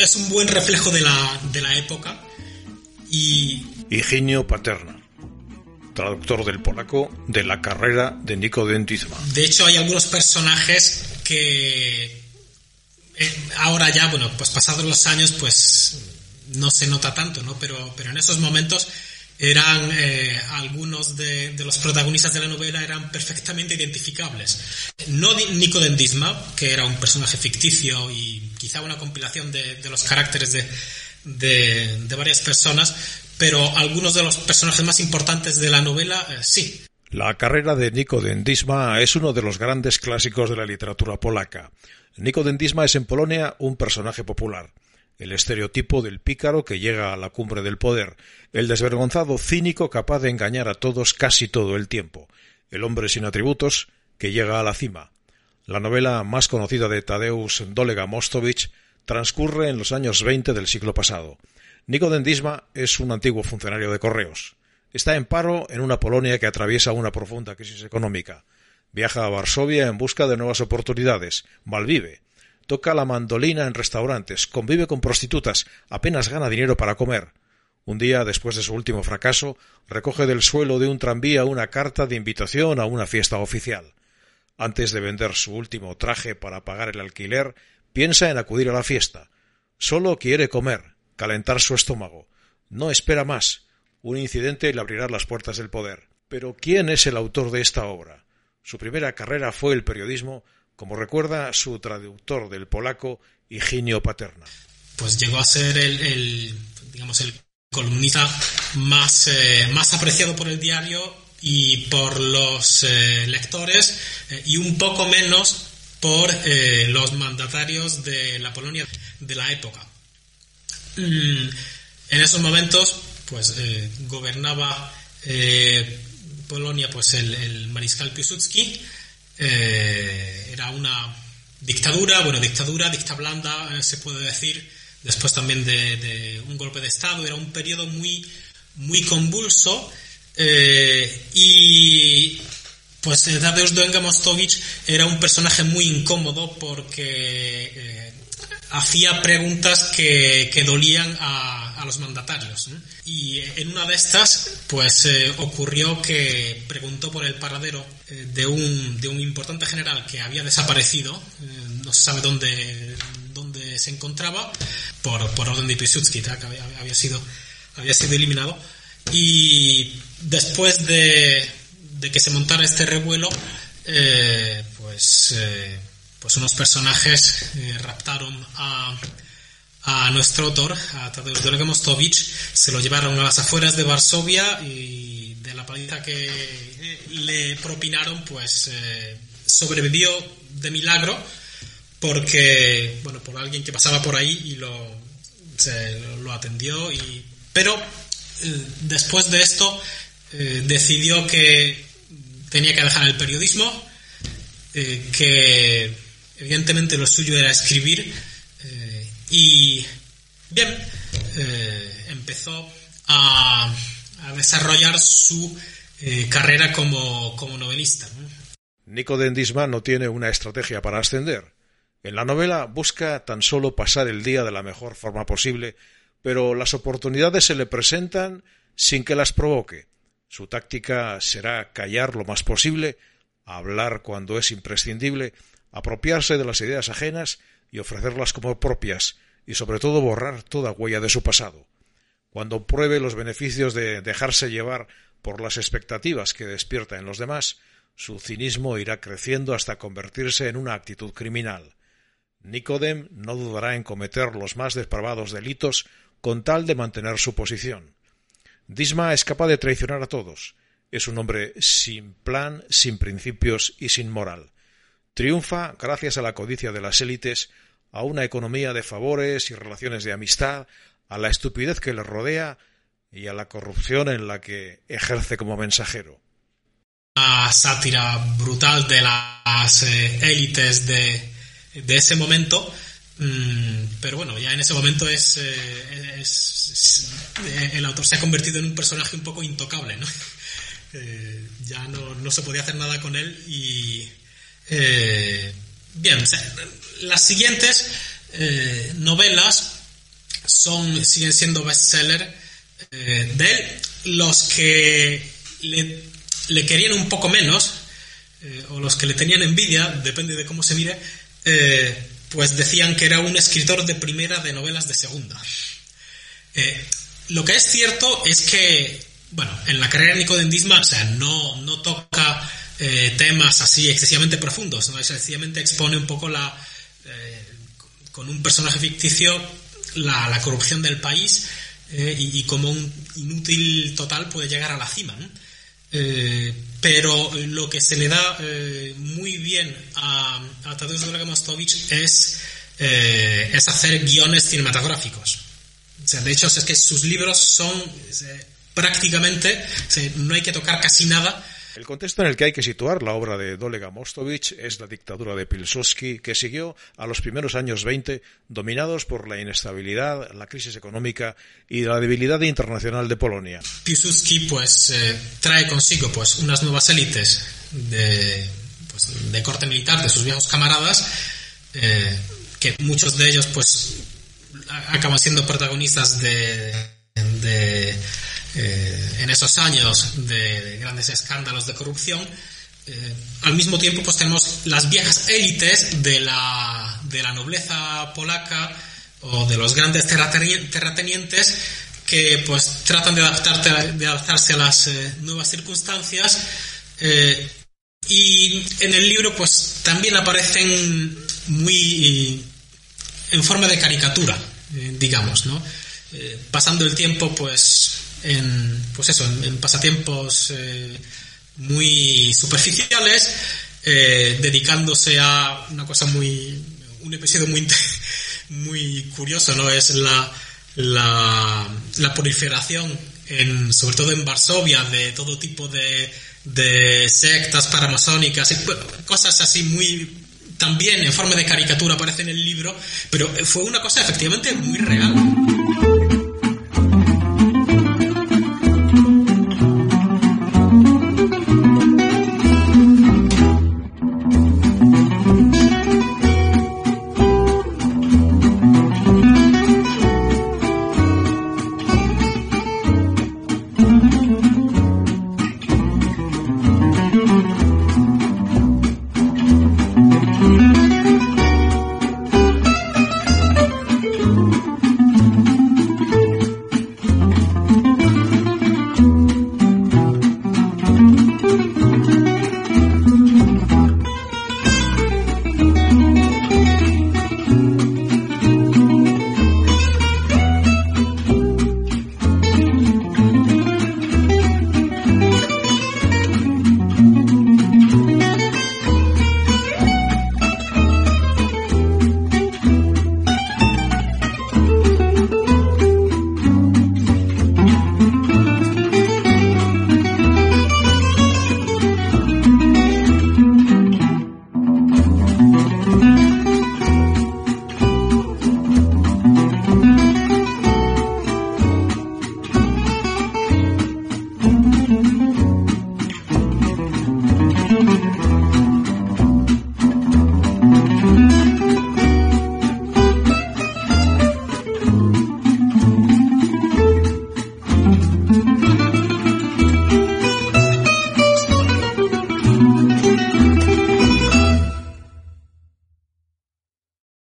es un buen reflejo de la, de la época y... Higinio Paterna, traductor del polaco de la carrera de Nico Dentisma. De hecho, hay algunos personajes que eh, ahora ya, bueno, pues pasados los años, pues no se nota tanto, ¿no? Pero, pero en esos momentos eran eh, de, los protagonistas de la novela eran perfectamente identificables. No Nico Dendisma, que era un personaje ficticio y quizá una compilación de, los caracteres de, de, varias personas, pero algunos de los personajes más importantes de la novela eh, sí. La carrera de Nico Dendisma es uno de los grandes clásicos de la literatura polaca. Nico Dendisma es en Polonia un personaje popular el estereotipo del pícaro que llega a la cumbre del poder, el desvergonzado cínico capaz de engañar a todos casi todo el tiempo, el hombre sin atributos que llega a la cima. La novela más conocida de Tadeusz Dolega Mostovich transcurre en los años veinte del siglo pasado. Nico Dendisma es un antiguo funcionario de correos. Está en paro en una Polonia que atraviesa una profunda crisis económica. Viaja a Varsovia en busca de nuevas oportunidades. Malvive toca la mandolina en restaurantes, convive con prostitutas, apenas gana dinero para comer. Un día, después de su último fracaso, recoge del suelo de un tranvía una carta de invitación a una fiesta oficial. Antes de vender su último traje para pagar el alquiler, piensa en acudir a la fiesta. Solo quiere comer, calentar su estómago. No espera más. Un incidente le abrirá las puertas del poder. Pero ¿quién es el autor de esta obra? Su primera carrera fue el periodismo, como recuerda su traductor del polaco, Higinio Paterna. Pues llegó a ser el, digamos, el columnista más, eh, más apreciado por el diario y por los eh, lectores eh, y un poco menos por los mandatarios de la Polonia de la época. Mm, en esos momentos, pues gobernaba Polonia pues el, el mariscal Piłsudski eh, era una dictadura, bueno, dictadura, dicta blanda, eh, se puede decir, después también de, un golpe de Estado, era un periodo muy, muy convulso eh, y pues Tadeusz Doenga Mostovich era un personaje muy incómodo porque hacía preguntas que, dolían a, los mandatarios. Y en una de estas, pues eh, ocurrió que preguntó por el paradero eh, de, un, de un importante general que había desaparecido, eh, no se sabe dónde, dónde se encontraba, por, por orden de Piłsudski, que había, había, sido, había sido eliminado. Y después de, de que se montara este revuelo, pues pues unos personajes eh, raptaron a, a, nuestro autor, a Tadeusz Dolega Mostovich, se lo llevaron a las afueras de Varsovia y de la paliza que eh, le propinaron, pues eh, sobrevivió de milagro porque, bueno, por alguien que pasaba por ahí y lo, se, lo atendió y... Pero después de esto decidió que tenía que dejar el periodismo, que Evidentemente lo suyo era escribir eh, y bien, eh, empezó a, desarrollar su eh, carrera como, novelista. Nico Dendisma no tiene una estrategia para ascender. En la novela busca tan solo pasar el día de la mejor forma posible, pero las oportunidades se le presentan sin que las provoque. Su táctica será callar lo más posible, hablar cuando es imprescindible apropiarse de las ideas ajenas y ofrecerlas como propias, y sobre todo borrar toda huella de su pasado. Cuando pruebe los beneficios de dejarse llevar por las expectativas que despierta en los demás, su cinismo irá creciendo hasta convertirse en una actitud criminal. Nicodem no dudará en cometer los más depravados delitos con tal de mantener su posición. Disma es capaz de traicionar a todos. Es un hombre sin plan, sin principios y sin moral. Triunfa gracias a la codicia de las élites, a una economía de favores y relaciones de amistad, a la estupidez que le rodea y a la corrupción en la que ejerce como mensajero. Una sátira brutal de las eh, élites de, ese momento, mm, pero bueno, ya en ese momento es, eh, eh, el autor se ha convertido en un personaje un poco intocable, ¿no? ya no, no se podía hacer nada con él y eh, bien, las siguientes eh, novelas son, siguen siendo bestseller eh, de él. Los que le, querían un poco menos, eh, o los que le tenían envidia, depende de cómo se mire, pues decían que era un escritor de primera de novelas de segunda. lo que es cierto es que, bueno, en la carrera de Nicodendisma, o sea, no, no toca temas así excesivamente profundos, ¿no? sencillamente expone un poco la, con un personaje ficticio la, corrupción del país eh, y, como un inútil total puede llegar a la cima. Eh, pero lo que se le da eh, muy bien a, a Tadeusz Mostovich es, es hacer guiones cinematográficos. de hecho, es que sus libros son prácticamente, no hay que tocar casi nada el contexto en el que hay que situar la obra de Dolega Mostovich es la dictadura de Pilsudski, que siguió a los primeros años 20 dominados por la inestabilidad, la crisis económica y la debilidad internacional de Polonia. Pilsudski pues eh, trae consigo pues unas nuevas élites de, pues, corte militar de sus viejos camaradas, eh, que muchos de ellos pues acaban siendo protagonistas de eh, en esos años de, grandes escándalos de corrupción, eh, al mismo tiempo pues tenemos las viejas élites de la, de la nobleza polaca o de los grandes terratenientes que pues tratan de, adaptarte, de adaptarse a las eh, nuevas circunstancias y en el libro pues también aparecen muy en forma de caricatura digamos no pasando el tiempo pues en, pues eso, en, pasatiempos eh, muy superficiales, eh, dedicándose a una cosa muy, un episodio muy, muy curioso, ¿no? Es la, la, la proliferación, en, sobre todo en Varsovia, de todo tipo de, de sectas paramasónicas, cosas así muy también en forma de caricatura aparece en el libro, pero fue una cosa efectivamente muy real.